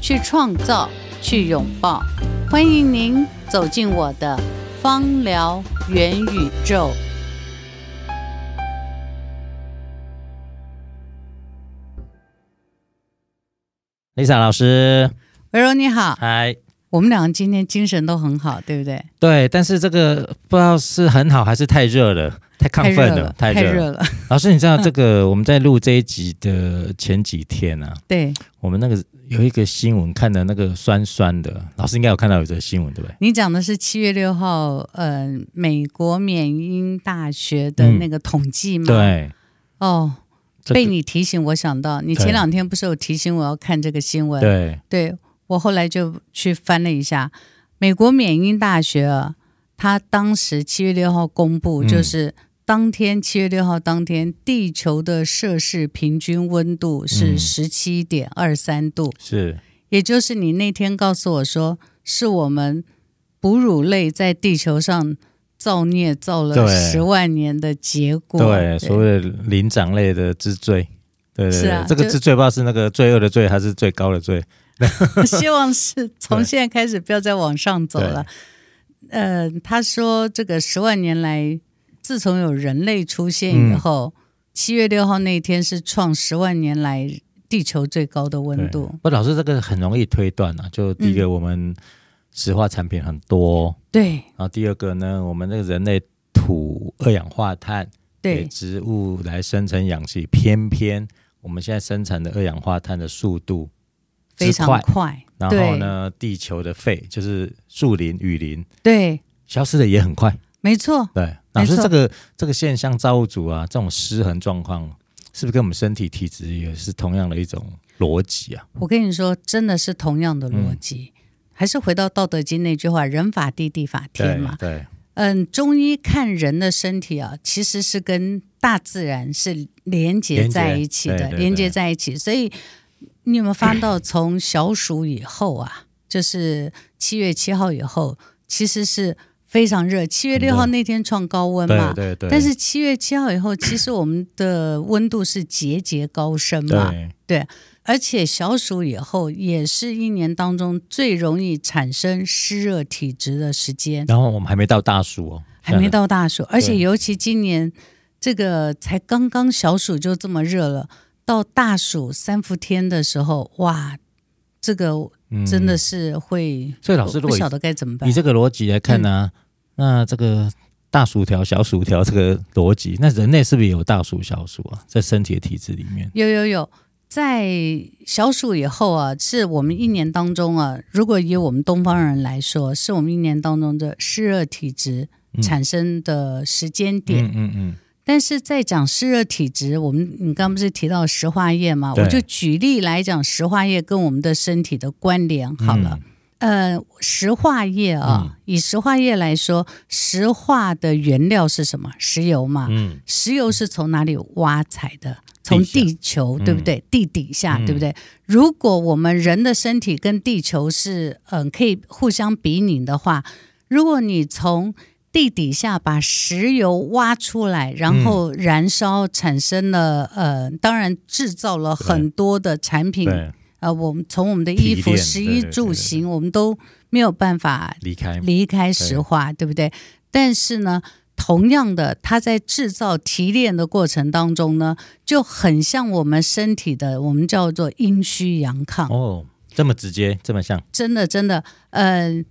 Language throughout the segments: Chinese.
去创造，去拥抱，欢迎您走进我的芳疗元宇宙。Lisa 老师，维柔你好，嗨，我们两个今天精神都很好，对不对？对，但是这个不知道是很好还是太热了，太亢奋了，太热了。老师，你知道这个 我们在录这一集的前几天啊，对，我们那个。有一个新闻，看的那个酸酸的，老师应该有看到有这个新闻，对不对？你讲的是七月六号，呃，美国缅因大学的那个统计吗？嗯、对。哦，被你提醒，我想到你前两天不是有提醒我要看这个新闻？对。对，我后来就去翻了一下，美国缅因大学啊，他当时七月六号公布就是。嗯当天七月六号当天，地球的摄氏平均温度是十七点二三度，嗯，是，也就是你那天告诉我说，是我们哺乳类在地球上造孽造了十万年的结果，对，对。所谓的灵长类的之罪，对对对，是啊，这个之最不知道是那个罪恶的罪还是最高的罪，希望是从现在开始不要再往上走了。呃，他说这个十万年来。自从有人类出现以后，七、嗯、月六号那天是创十万年来地球最高的温度。不，老师这个很容易推断啊。就第一个，我们石化产品很多，对、嗯。然后第二个呢，我们这个人类吐二氧化碳，给植物来生成氧气，偏偏我们现在生产的二氧化碳的速度非常快。然后呢，地球的肺就是树林、雨林，对，消失的也很快。没错，对，老师，这个这个现象造物主啊，这种失衡状况，是不是跟我们身体体质也是同样的一种逻辑啊？我跟你说，真的是同样的逻辑，嗯、还是回到《道德经》那句话：“人法地，地法天”嘛。对，嗯，中医看人的身体啊，其实是跟大自然是连接在一起的，连接，在一起。所以你有没有发现到，从小暑以后啊，就是七月七号以后，其实是。非常热，七月六号那天创高温嘛，对对对。但是七月七号以后，其实我们的温度是节节高升嘛，对，对。而且小暑以后也是一年当中最容易产生湿热体质的时间。然后我们还没到大暑哦，还没到大暑，而且尤其今年这个才刚刚小暑就这么热了，到大暑三伏天的时候，哇，这个。真的是会，所以老师如果不晓得该怎么办。以这个逻辑来看呢、那这个大薯条、小薯条 这个逻辑，那人类是不是也有大薯、小薯啊？在身体的体质里面，有有有，在小暑以后啊，是我们一年当中啊，如果以我们东方人来说，是我们一年当中的湿热体质产生的时间点。嗯嗯。嗯嗯但是在讲湿热体质，我们你刚不是提到石化液吗？我就举例来讲石化液跟我们的身体的关联好了。嗯、呃，石化液啊、嗯，以石化液来说，石化的原料是什么？石油嘛。嗯。石油是从哪里挖采的？从地球，对不对？地底下，对不对？如果我们人的身体跟地球是嗯、呃、可以互相比拟的话，如果你从地底下把石油挖出来，然后燃烧，产生了、嗯、呃，当然制造了很多的产品。呃，我们从我们的衣服、食衣住行，我们都没有办法离开离开石化，对不对？但是呢，同样的，它在制造提炼的过程当中呢，就很像我们身体的，我们叫做阴虚阳亢。哦，这么直接，这么像？真的，真的，呃。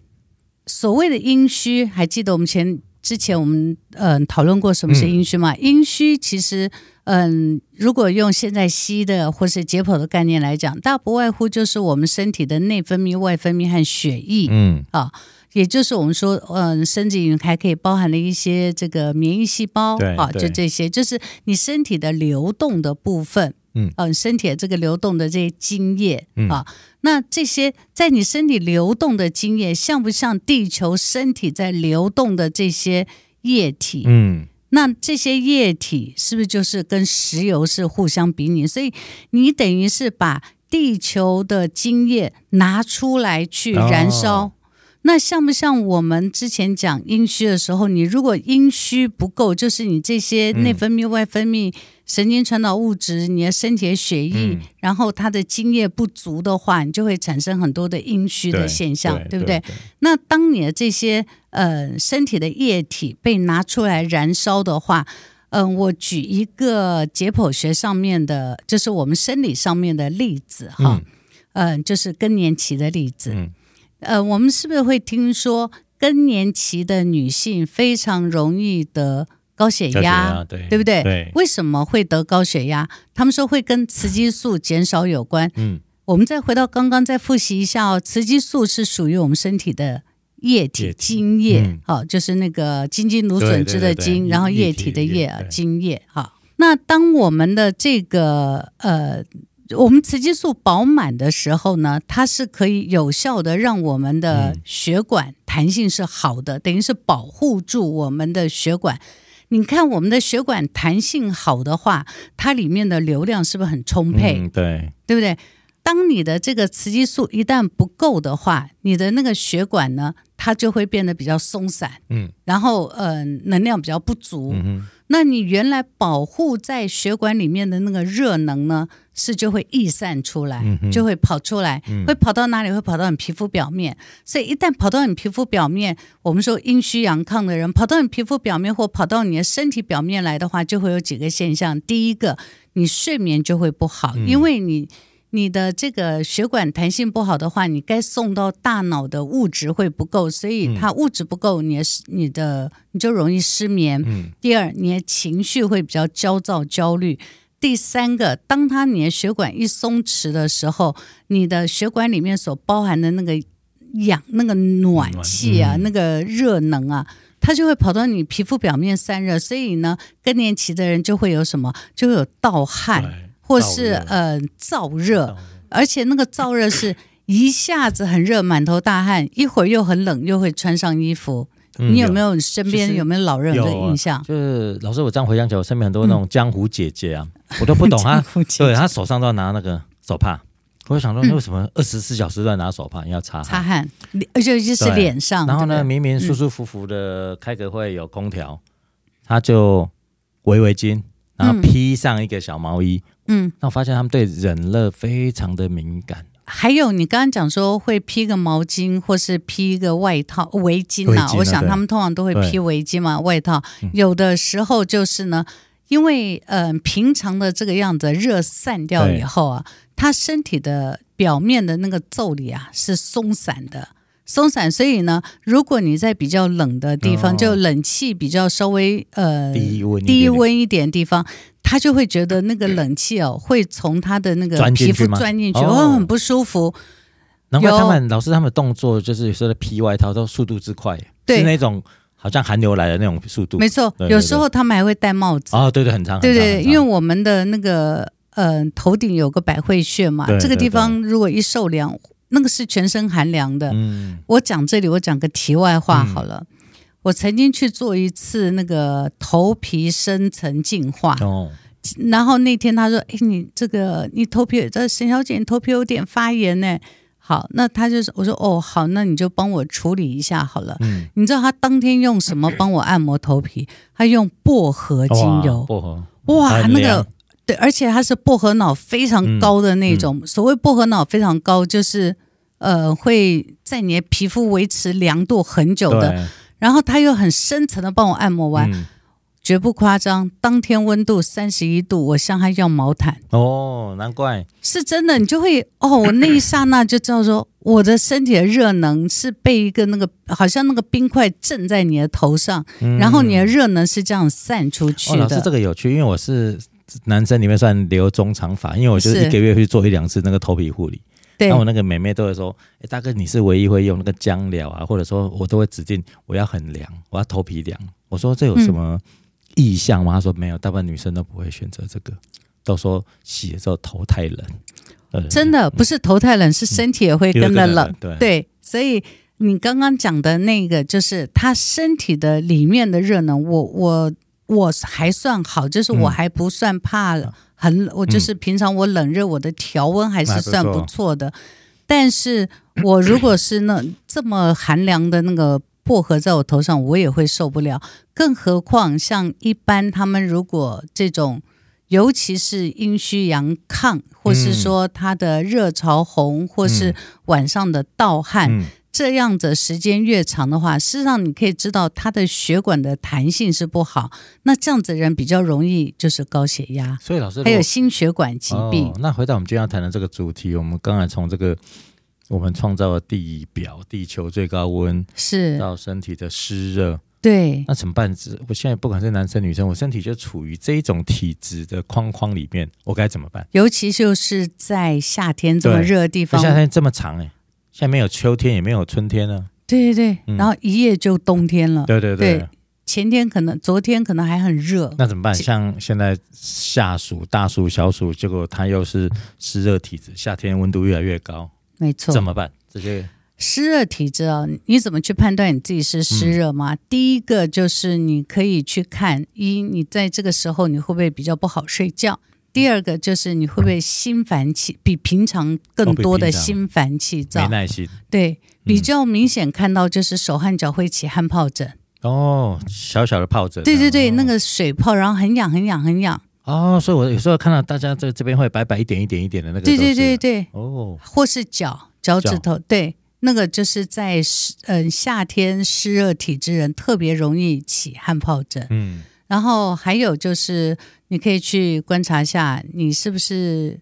所谓的阴虚，还记得我们前之前我们嗯、呃、讨论过什么是阴虚吗？嗯、阴虚其实嗯、呃，如果用现在西医的或是解剖的概念来讲，大不外乎就是我们身体的内分泌、外分泌和血液，嗯。啊，也就是我们说嗯、呃，甚至于还可以包含了一些这个免疫细胞啊，就这些，就是你身体的流动的部分嗯、呃，身体的这个流动的这些精液、嗯、啊，那这些在你身体流动的精液，像不像地球身体在流动的这些液体？嗯，那这些液体是不是就是跟石油是互相比拟？所以你等于是把地球的精液拿出来去燃烧。哦那像不像我们之前讲阴虚的时候，你如果阴虚不够，就是你这些内分泌、外分泌、神经传导物质，你的身体的血液，然后它的津液不足的话，你就会产生很多的阴虚的现象，对，对不对？那当你的这些呃身体的液体被拿出来燃烧的话，嗯、呃，我举一个解剖学上面的，就是我们生理上面的例子哈，嗯、呃，就是更年期的例子。嗯呃，我们是不是会听说更年期的女性非常容易得高血压？血压对，对不对？对。为什么会得高血压？他们说会跟雌激素减少有关。嗯。我们再回到刚刚，再复习一下哦。雌激素是属于我们身体的液体精液，好、嗯哦，就是那个精筋芦笋汁的精，然后液体的液啊，精液。好，那当我们的这个呃。我们雌激素饱满的时候呢，它是可以有效的让我们的血管弹性是好的，嗯、等于是保护住我们的血管。你看我们的血管弹性好的话，它里面的流量是不是很充沛？嗯、对，对不对？当你的这个雌激素一旦不够的话，你的那个血管呢，它就会变得比较松散，嗯，然后呃，能量比较不足。嗯那你原来保护在血管里面的那个热能呢，是就会溢散出来，嗯、就会跑出来，嗯、会跑到哪里？会跑到你皮肤表面。所以一旦跑到你皮肤表面，我们说阴虚阳亢的人跑到你皮肤表面或跑到你的身体表面来的话，就会有几个现象。第一个，你睡眠就会不好，嗯、因为你。你的这个血管弹性不好的话，你该送到大脑的物质会不够，所以它物质不够，你的你的你就容易失眠。嗯。第二，你的情绪会比较焦躁、焦虑。第三个，当它你的血管一松弛的时候，你的血管里面所包含的那个氧、那个暖气啊、嗯、那个热能啊，它就会跑到你皮肤表面散热，所以呢，更年期的人就会有什么？就会有盗汗。或是呃燥热，而且那个燥热是一下子很热，满头大汗，一会儿又很冷，又会穿上衣服。嗯、你有没有身边有没有老人的印象？就是老师，我这样回想起来，我身边很多那种江湖姐姐啊，嗯、我都不懂 啊。对，她手上都要拿那个手帕，我就想说，为什么二十四小时都要拿手帕？你要擦擦汗，而且就是脸上。然后呢，明明舒舒服服的开个会有空调，她就围围巾，然后披上一个小毛衣。嗯，那我发现他们对冷热非常的敏感。还有，你刚刚讲说会披个毛巾，或是披一个外套、围巾呐、啊。我想他们通常都会披围巾嘛，外套。有的时候就是呢，因为嗯、呃，平常的这个样子热散掉以后啊，他身体的表面的那个腠理啊是松散的，松散。所以呢，如果你在比较冷的地方，哦、就冷气比较稍微呃低温低温一点的地方。他就会觉得那个冷气哦，会从他的那个皮肤钻进去，哦，很不舒服。难怪他们老师他们动作就是有时候披外套都速度之快，对，是那种好像寒流来的那种速度。没错，有时候他们还会戴帽子。哦，对对，很长。对对，因为我们的那个呃头顶有个百会穴嘛，这个地方如果一受凉，那个是全身寒凉的。嗯，我讲这里，我讲个题外话好了。我曾经去做一次那个头皮深层净化，哦，然后那天他说：“哎，你这个你头皮这沈小姐，你头皮有点发炎呢。”好，那他就说：“我说哦，好，那你就帮我处理一下好了。”嗯，你知道他当天用什么帮我按摩头皮？他用薄荷精油，薄荷哇，那个对，而且它是薄荷脑非常高的那种。嗯嗯、所谓薄荷脑非常高，就是呃会在你的皮肤维持凉度很久的。然后它又很深层的帮我按摩完，嗯、绝不夸张。当天温度三十一度，我向他要毛毯。哦，难怪是真的。你就会哦，我那一刹那就知道说，我的身体的热能是被一个那个好像那个冰块震在你的头上，嗯、然后你的热能是这样散出去的。哦、老师这个有趣，因为我是男生里面算留中长发，因为我就是一个月会做一两次那个头皮护理。那我那个妹妹都会说：“哎、欸，大哥，你是唯一会用那个姜疗啊，或者说我都会指定我要很凉，我要头皮凉。”我说：“这有什么意向吗？”她、嗯、说：“没有，大部分女生都不会选择这个。”都说洗了之后头太冷。呃、真的不是头太冷，是身体也会跟着冷。对，对，所以你刚刚讲的那个，就是他身体的里面的热能，我我我还算好，就是我还不算怕很，嗯、我就是平常我冷热我的调温还是算不错的。但是我如果是那这么寒凉的那个薄荷在我头上，我也会受不了。更何况像一般他们如果这种。尤其是阴虚阳亢，或是说他的热潮红，嗯、或是晚上的盗汗，嗯、这样子时间越长的话，事实上你可以知道他的血管的弹性是不好。那这样子的人比较容易就是高血压，所以老师还有心血管疾病。哦、那回到我们今天要谈的这个主题，我们刚才从这个我们创造的地表、地球最高温是到身体的湿热。对，那怎么办？我现在不管是男生女生，我身体就处于这一种体质的框框里面，我该怎么办？尤其就是在夏天这么热的地方，夏天这么长哎，现在没有秋天，也没有春天了。对对对，嗯、然后一夜就冬天了。对对对，对，前天可能，昨天可能还很热。那怎么办？像现在夏暑、大暑、小暑，结果它又是湿热体质，夏天温度越来越高，没错，怎么办？这些。湿热体质啊，你怎么去判断你自己是湿热吗？嗯、第一个就是你可以去看一，你在这个时候你会不会比较不好睡觉？第二个就是你会不会心烦气，比平常更多的心烦气躁，没耐心。对，比较明显看到就是手和脚会起汗疱疹。哦，小小的疱疹。对对对，哦、那个水泡，然后很痒很痒很痒。哦，所以我有时候看到大家在这边会白白一点一点一点的那个。对对对对。哦。或是脚脚趾头，对。那个就是在湿，嗯，夏天湿热体质人特别容易起汗疱疹。嗯，然后还有就是，你可以去观察一下，你是不是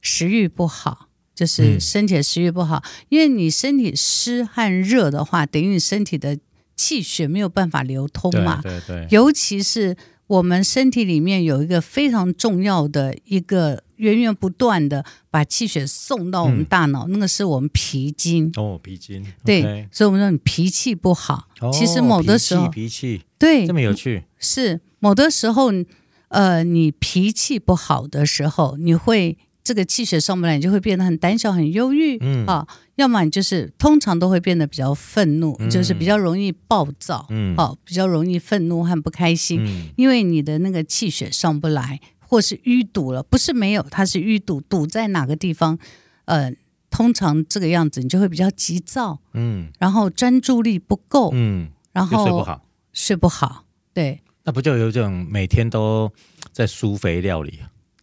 食欲不好，就是身体的食欲不好，嗯、因为你身体湿和热的话，等于你身体的气血没有办法流通嘛。对对对。尤其是我们身体里面有一个非常重要的一个。源源不断的把气血送到我们大脑，嗯、那个是我们脾经哦，脾经对，okay、所以我们说你脾气不好，哦、其实某的时候脾气对这么有趣是某的时候，呃，你脾气不好的时候，你会这个气血上不来，你就会变得很胆小、很忧郁，嗯啊，要么你就是通常都会变得比较愤怒，嗯、就是比较容易暴躁，嗯，啊，比较容易愤怒和不开心，嗯、因为你的那个气血上不来。或是淤堵了，不是没有，它是淤堵，堵在哪个地方？呃，通常这个样子，你就会比较急躁，嗯，然后专注力不够，嗯，然后睡不好，睡不好，对。那不就有这种每天都在输肥料理，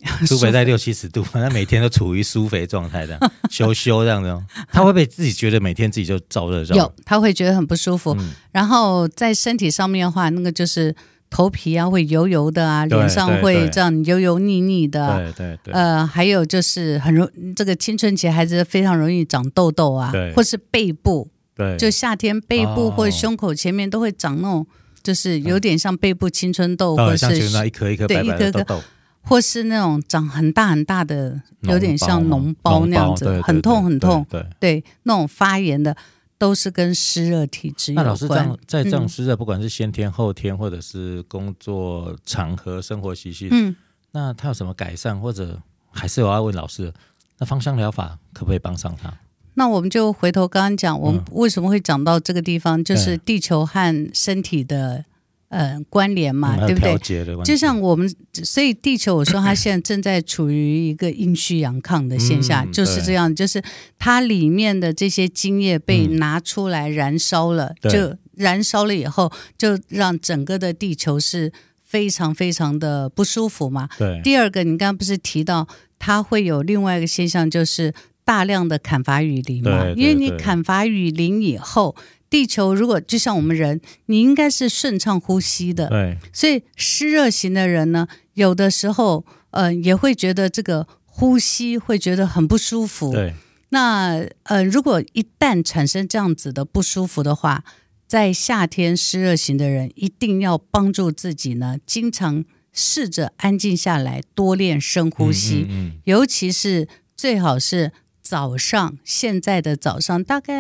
舒肥在六七十度，反正每天都处于苏肥状态的，羞羞这样子，他会不会自己觉得每天自己就燥热？有，他会觉得很不舒服。嗯、然后在身体上面的话，那个就是。头皮啊会油油的啊，脸上会这样油油腻腻的，对对对。呃，还有就是很容这个青春期孩子非常容易长痘痘啊，或是背部，对，就夏天背部或胸口前面都会长那种，就是有点像背部青春痘，或是一颗一颗白白的痘痘，或是那种长很大很大的，有点像脓包那样子，很痛很痛，对对，那种发炎的。都是跟湿热体质有关。那老师这样，在这种湿热，不管是先天后天，或者是工作场合、生活习性，嗯，那他有什么改善，或者还是我要问老师，那芳香疗法可不可以帮上他？那我们就回头刚刚讲，我们为什么会讲到这个地方，嗯、就是地球和身体的。呃，关联嘛，嗯、对不对？就像我们，所以地球，我说它现在正在处于一个阴虚阳亢的现象，嗯、就是这样，就是它里面的这些精液被拿出来燃烧了，嗯、就燃烧了以后，就让整个的地球是非常非常的不舒服嘛。对。第二个，你刚刚不是提到它会有另外一个现象，就是大量的砍伐雨林嘛？因为你砍伐雨林以后。地球如果就像我们人，你应该是顺畅呼吸的，对。所以湿热型的人呢，有的时候，呃，也会觉得这个呼吸会觉得很不舒服。对。那呃，如果一旦产生这样子的不舒服的话，在夏天湿热型的人一定要帮助自己呢，经常试着安静下来，多练深呼吸，嗯嗯嗯，尤其是最好是。早上，现在的早上大概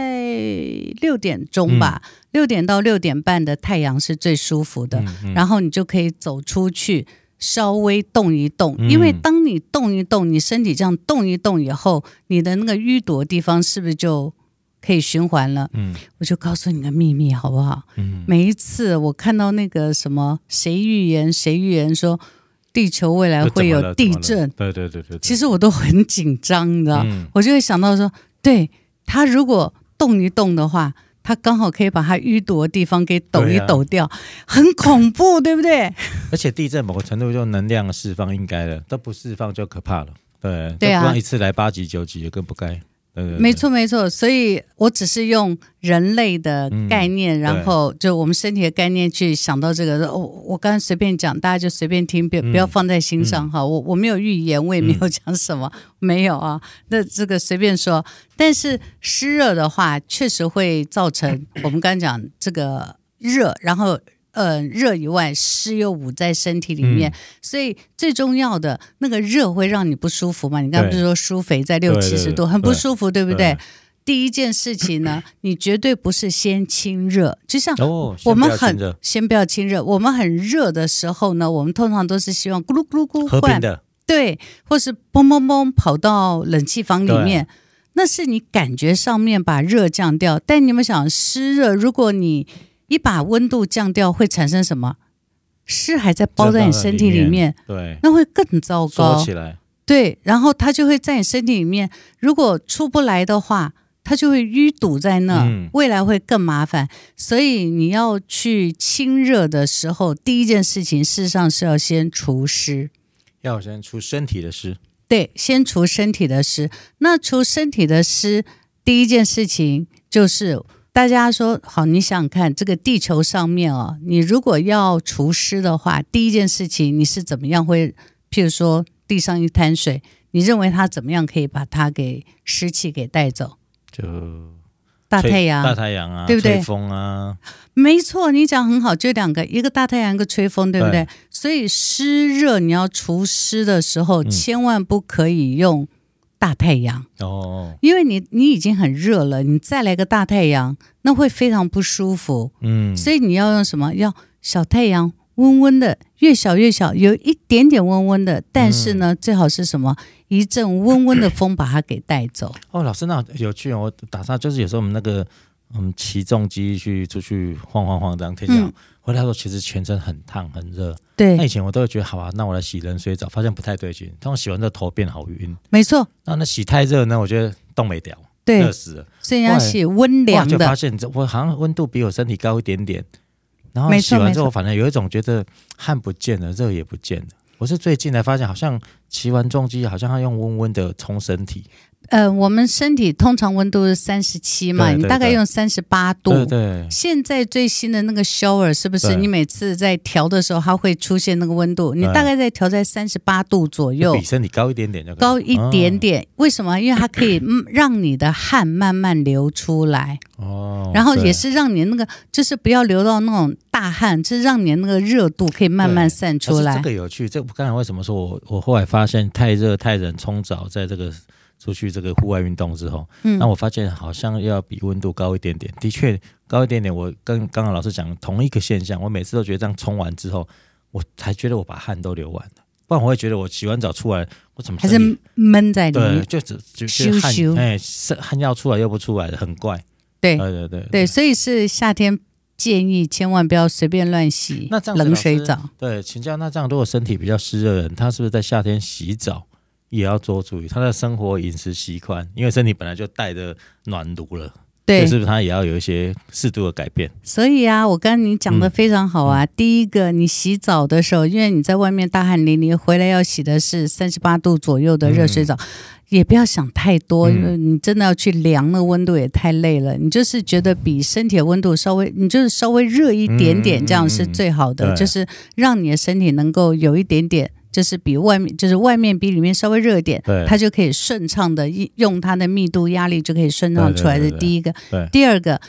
六点钟吧，六点到六点半的太阳是最舒服的。然后你就可以走出去，稍微动一动，因为当你动一动，你身体这样动一动以后，你的那个淤堵的地方是不是就可以循环了？嗯，我就告诉你个秘密，好不好？嗯，每一次我看到那个什么谁预言谁预言说地球未来会有地震，对对对对，其实我都很紧张，你知道，嗯，我就会想到说，对，它如果动一动的话。它刚好可以把它淤堵的地方给抖一抖掉，啊、很恐怖，对不对？而且地震某个程度就能量释放应该的，都不释放就可怕了。对，对啊，不然一次来八级九级也更不该。对对对，没错没错，所以我只是用人类的概念，嗯、然后就我们身体的概念去想到这个。我我刚才随便讲，大家就随便听，别不要放在心上哈。我我没有预言，我也没有讲什么，嗯、没有啊。那这个随便说。但是湿热的话，确实会造成 我们刚刚讲这个热，然后。呃，热以外，湿又捂在身体里面，嗯、所以最重要的那个热会让你不舒服嘛？你刚刚不是说舒肥在六七十度，很不舒服，对，不对？对，第一件事情呢，你绝对不是先清热，就像我们很、哦、先不要清热，我们很热的时候呢，我们通常都是希望咕噜咕噜咕换，对，或是嘣嘣嘣跑到冷气房里面，那是你感觉上面把热降掉。但你们想湿热，如果你一把温度降掉会产生什么？湿还在包在你身体里面，对，那会更糟糕。缩起来，对，然后它就会在你身体里面，如果出不来的话，它就会淤堵在那，嗯、未来会更麻烦。所以你要去清热的时候，第一件事情事实上是要先除湿，要先除身体的湿。对，先除身体的湿。那除身体的湿，第一件事情就是。大家说好，你想想看，这个地球上面哦，你如果要除湿的话，第一件事情你是怎么样会？譬如说地上一滩水，你认为它怎么样可以把它给湿气给带走？就大太阳，大太阳啊，对不对？吹风啊，没错，你讲很好，就两个，一个大太阳，一个吹风，对不对？对，所以湿热你要除湿的时候，嗯、千万不可以用。大太阳哦，因为你你已经很热了，你再来个大太阳，那会非常不舒服。嗯，所以你要用什么？要小太阳，温温的，越小越小，有一点点温温的，但是呢，嗯、最好是什么？一阵温温的风把它给带走。哦，老师，那有趣哦。我打算就是有时候我们那个嗯骑重机去出去晃晃晃这样天气好。嗯回来说，其实全身很烫很热。对，那以前我都会觉得好啊，那我来洗冷水澡，发现不太对劲。当我洗完之后头变好晕。没错。那那洗太热呢？我觉得冻没掉，对，热死了。所以要洗温凉的。就发现我好像温度比我身体高一点点。然后洗完之后，反正有一种觉得汗不见了，热也不见了。我是最近才发现，好像骑完重机，好像要用温温的冲身体。呃，我们身体通常温度是三十七嘛，对对对，你大概用三十八度。对，对。现在最新的那个 shower 是不是？你每次在调的时候，它会出现那个温度，你大概在调在三十八度左右，比身体高一点点就高一点点。哦、为什么？因为它可以让你的汗慢慢流出来。哦。然后也是让你那个，就是不要流到那种大汗，就是让你那个热度可以慢慢散出来。这个有趣，这刚才为什么说我我后来发现太热太冷冲澡在这个。出去这个户外运动之后，嗯，那我发现好像要比温度高一点点，的确高一点点。我跟刚刚老师讲同一个现象，我每次都觉得这样冲完之后，我才觉得我把汗都流完了，不然我会觉得我洗完澡出来，我怎么还是闷在里面？对，就只就是汗，哎，汗要出来又不出来的，很怪。对对对对，对，所以是夏天建议千万不要随便乱洗那这样冷水澡。对，请教那这样，如果身体比较湿热的人，他是不是在夏天洗澡？也要多注意他的生活饮食习惯，因为身体本来就带着暖炉了，对，是不是他也要有一些适度的改变？所以啊，我刚刚你讲的非常好啊。嗯、第一个，你洗澡的时候，因为你在外面大汗淋漓，回来要洗的是三十八度左右的热水澡，嗯、也不要想太多，因为你真的要去量那温度也太累了。你就是觉得比身体的温度稍微，你就是稍微热一点点，这样是最好的，就是让你的身体能够有一点点。就是比外面，就是外面比里面稍微热一点，它就可以顺畅的用它的密度压力就可以顺畅出来的。第一个，第二个，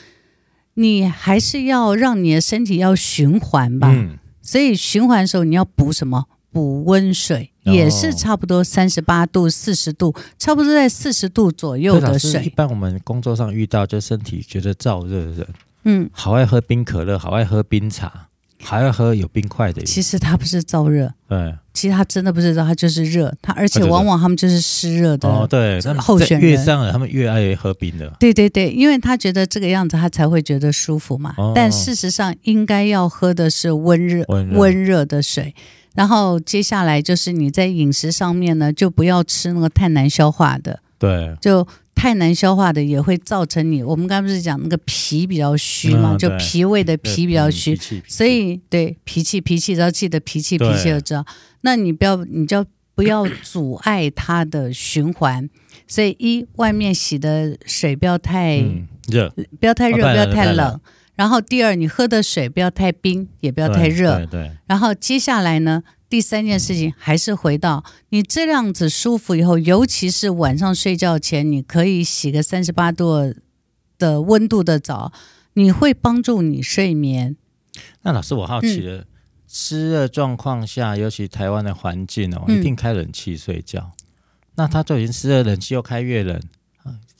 你还是要让你的身体要循环吧。嗯、所以循环的时候你要补什么？补温水，哦、也是差不多三十八度、四十度，差不多在四十度左右的水。一般我们工作上遇到就身体觉得燥热的人，嗯，好爱喝冰可乐，好爱喝冰茶。还要喝有冰块的。其实它不是燥热，对，其实它真的不是燥，它就是热。它而且往往他们就是湿热的哦，对，候选人越上了，他们越爱喝冰的。对对对，因为他觉得这个样子他才会觉得舒服嘛。哦、但事实上应该要喝的是温热温热，温热的水。然后接下来就是你在饮食上面呢，就不要吃那个太难消化的。对，就。太难消化的也会造成你，我们刚才不是讲那个脾比较虚嘛，嗯、就脾胃的脾比较虚，所以对脾气脾气，要记得脾气脾气要知道。那你不要，你就不要阻碍它的循环。所以一外面洗的水不要太热，嗯、不要太热，不要太冷。然后第二，你喝的水不要太冰，也不要太热。对，对，对。然后接下来呢？第三件事情还是回到你这样子舒服以后，尤其是晚上睡觉前，你可以洗个三十八度的温度的澡，你会帮助你睡眠。那老师，我好奇了，湿热状况下，尤其台湾的环境哦，一定开冷气睡觉。嗯、那他就已经湿热，冷气又开越冷。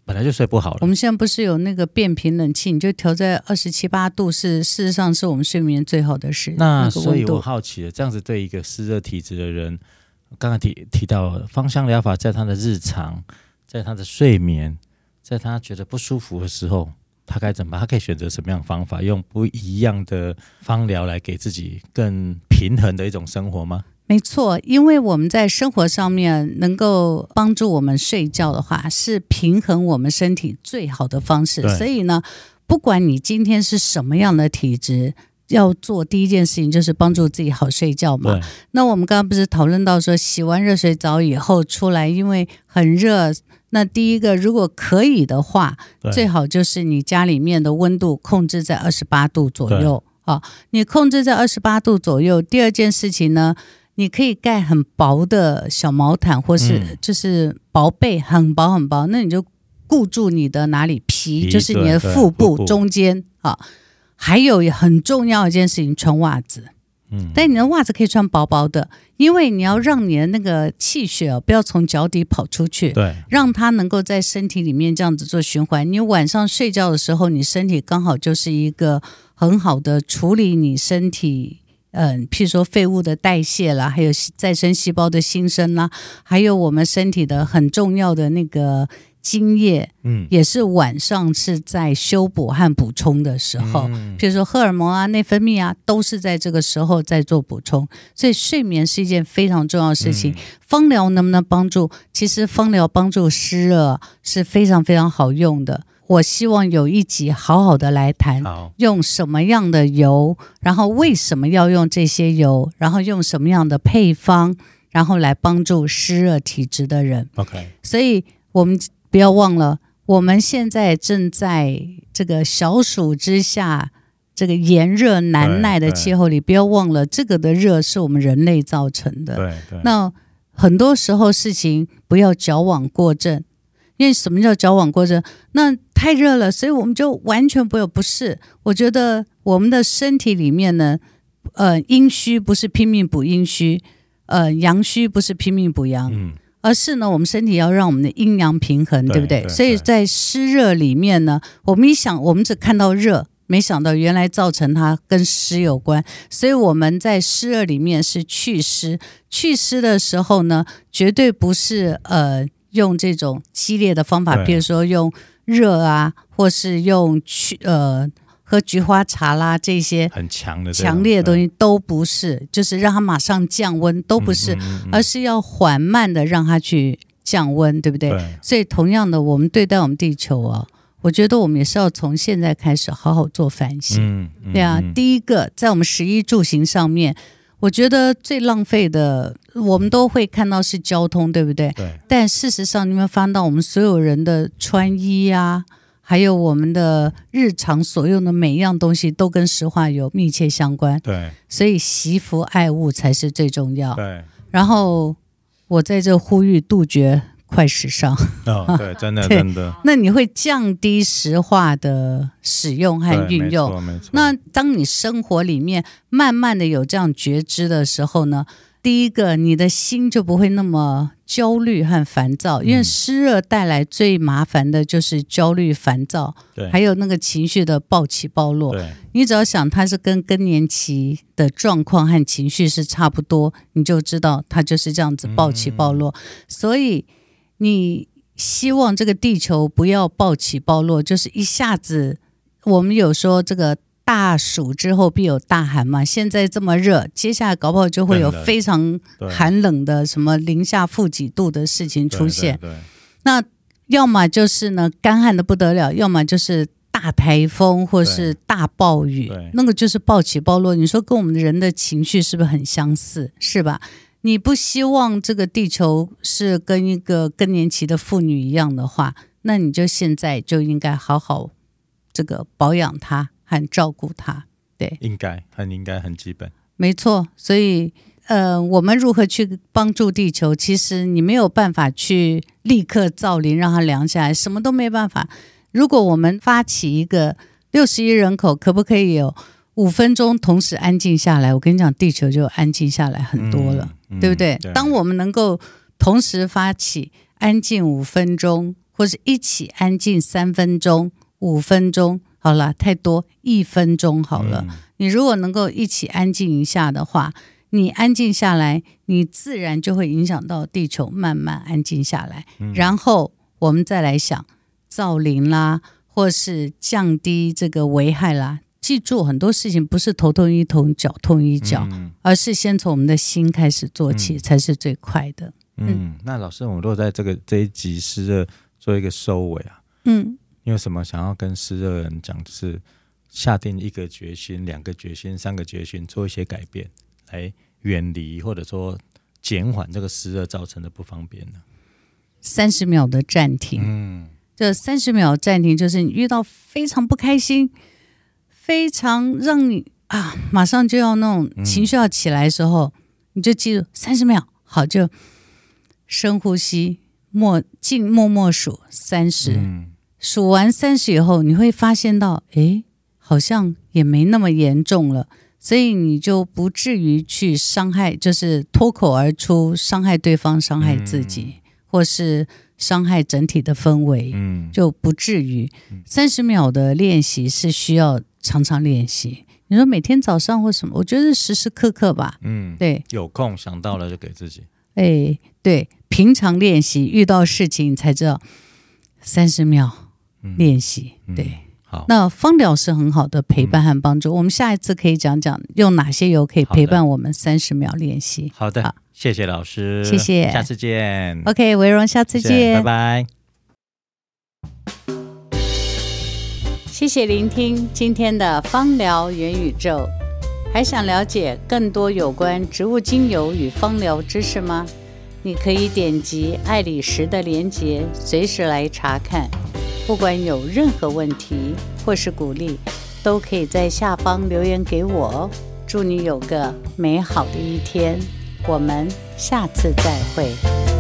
本来就睡不好了。我们现在不是有那个变频冷气，你就调在二十七八度，是事实上是我们睡眠最好的时。那所以我好奇了，这样子对一个湿热体质的人，刚刚提提到芳香疗法，在他的日常，在他的睡眠，在他觉得不舒服的时候，他该怎么办？他可以选择什么样的方法，用不一样的芳疗来给自己更平衡的一种生活吗？没错，因为我们在生活上面能够帮助我们睡觉的话，是平衡我们身体最好的方式。所以呢，不管你今天是什么样的体质，要做第一件事情就是帮助自己好睡觉嘛。那我们刚刚不是讨论到说，洗完热水澡以后出来，因为很热，那第一个如果可以的话，最好就是你家里面的温度控制在二十八度左右啊。你控制在二十八度左右。第二件事情呢？你可以盖很薄的小毛毯，或是就是薄被，很薄很薄。那你就固住你的哪里皮，就是你的腹部中间啊。还有很重要一件事情，穿袜子。嗯，但你的袜子可以穿薄薄的，因为你要让你的那个气血哦，不要从脚底跑出去，对，让它能够在身体里面这样子做循环。你晚上睡觉的时候，你身体刚好就是一个很好的处理你身体。嗯，譬如说废物的代谢啦，还有再生细胞的新生啦，还有我们身体的很重要的那个精液，嗯，也是晚上是在修补和补充的时候。嗯，譬如说荷尔蒙啊、内分泌啊，都是在这个时候在做补充。所以睡眠是一件非常重要的事情。芳疗能不能帮助？其实芳疗帮助湿热是非常非常好用的。我希望有一集好好的来谈，用什么样的油，然后为什么要用这些油，然后用什么样的配方，然后来帮助湿热体质的人。OK，所以我们不要忘了，我们现在正在这个小暑之下，这个炎热难耐的气候里，不要忘了这个的热是我们人类造成的。对对，那很多时候事情不要矫枉过正。因为什么叫矫枉过正？那太热了，所以我们就完全不有不是。我觉得我们的身体里面呢，呃，阴虚不是拼命补阴虚，呃，阳虚不是拼命补阳，嗯，而是呢，我们身体要让我们的阴阳平衡，对，对不对？对，所以在湿热里面呢，我们一想，我们只看到热，没想到原来造成它跟湿有关。所以我们在湿热里面是祛湿，祛湿的时候呢，绝对不是呃。用这种激烈的方法，比如说用热啊，或是用去呃喝菊花茶啦，这些很强的强烈的东西都不是，就是让它马上降温都不是，嗯嗯嗯、而是要缓慢的让它去降温，对不对？对。所以同样的，我们对待我们地球啊，我觉得我们也是要从现在开始好好做反省。嗯嗯、对啊，第一个在我们食衣住行上面。我觉得最浪费的，我们都会看到是交通，对不对？对。但事实上，你有没有发现到我们所有人的穿衣啊，还有我们的日常所用的每一样东西，都跟石化有密切相关。对。所以惜福爱物才是最重要。对。然后我在这呼吁杜绝。快时尚哦，对，真的真的。那你会降低石化的使用和运用。没错，没错。那当你生活里面慢慢的有这样觉知的时候呢，第一个，你的心就不会那么焦虑和烦躁，因为湿热带来最麻烦的就是焦虑、烦躁，对，还有那个情绪的暴起暴落。你只要想它是跟更年期的状况和情绪是差不多，你就知道它就是这样子暴起暴落。嗯、所以你希望这个地球不要暴起暴落，就是一下子，我们有说这个。大暑之后必有大寒嘛，现在这么热，接下来搞不好就会有非常寒冷的什么零下负几度的事情出现。那要么就是呢干旱的不得了，要么就是大台风或是大暴雨，那个就是暴起暴落。你说跟我们人的情绪是不是很相似？是吧？你不希望这个地球是跟一个更年期的妇女一样的话，那你就现在就应该好好这个保养它。很照顾他，对，应该很应该很基本，没错。所以，呃，我们如何去帮助地球？其实你没有办法去立刻造林让它凉下来，什么都没办法。如果我们发起一个六十亿人口，可不可以有五分钟同时安静下来？我跟你讲，地球就安静下来很多了，嗯嗯、对不对？对。当我们能够同时发起安静五分钟，或是一起安静三分钟、五分钟。好了，太多一分钟好了。嗯、你如果能够一起安静一下的话，你安静下来，你自然就会影响到地球慢慢安静下来。嗯、然后我们再来想造林啦，或是降低这个危害啦。记住，很多事情不是头痛医头，脚痛医脚，嗯、而是先从我们的心开始做起，嗯、才是最快的。嗯，嗯那老师，我们如果在这个这一集湿热做一个收尾啊，嗯。你有什么想要跟湿热人讲？就是下定一个决心、两个决心、三个决心，做一些改变，来远离或者说减缓这个湿热造成的不方便呢？三十秒的暂停，嗯，这三十秒暂停就是你遇到非常不开心、非常让你啊马上就要那种情绪要起来的时候，嗯、你就记住三十秒，好，就深呼吸，默静默默数三十。嗯数完三十以后，你会发现到，诶，好像也没那么严重了，所以你就不至于去伤害，就是脱口而出伤害对方、伤害自己，嗯、或是伤害整体的氛围，嗯，就不至于。三十秒的练习是需要常常练习。你说每天早上或什么，我觉得时时刻刻吧，嗯，对，有空想到了就给自己。诶，对，平常练习，遇到事情才知道三十秒。练习对，嗯、好。那芳疗是很好的陪伴和帮助。嗯、我们下一次可以讲讲用哪些油可以陪伴我们三十秒练习。好的，好谢谢老师，谢谢，下次见。OK，维荣，下次见，拜拜。谢谢聆听今天的芳疗元宇宙。还想了解更多有关植物精油与芳疗知识吗？你可以点击爱理石的链接，随时来查看。不管有任何问题或是鼓励，都可以在下方留言给我哦。祝你有个美好的一天，我们下次再会。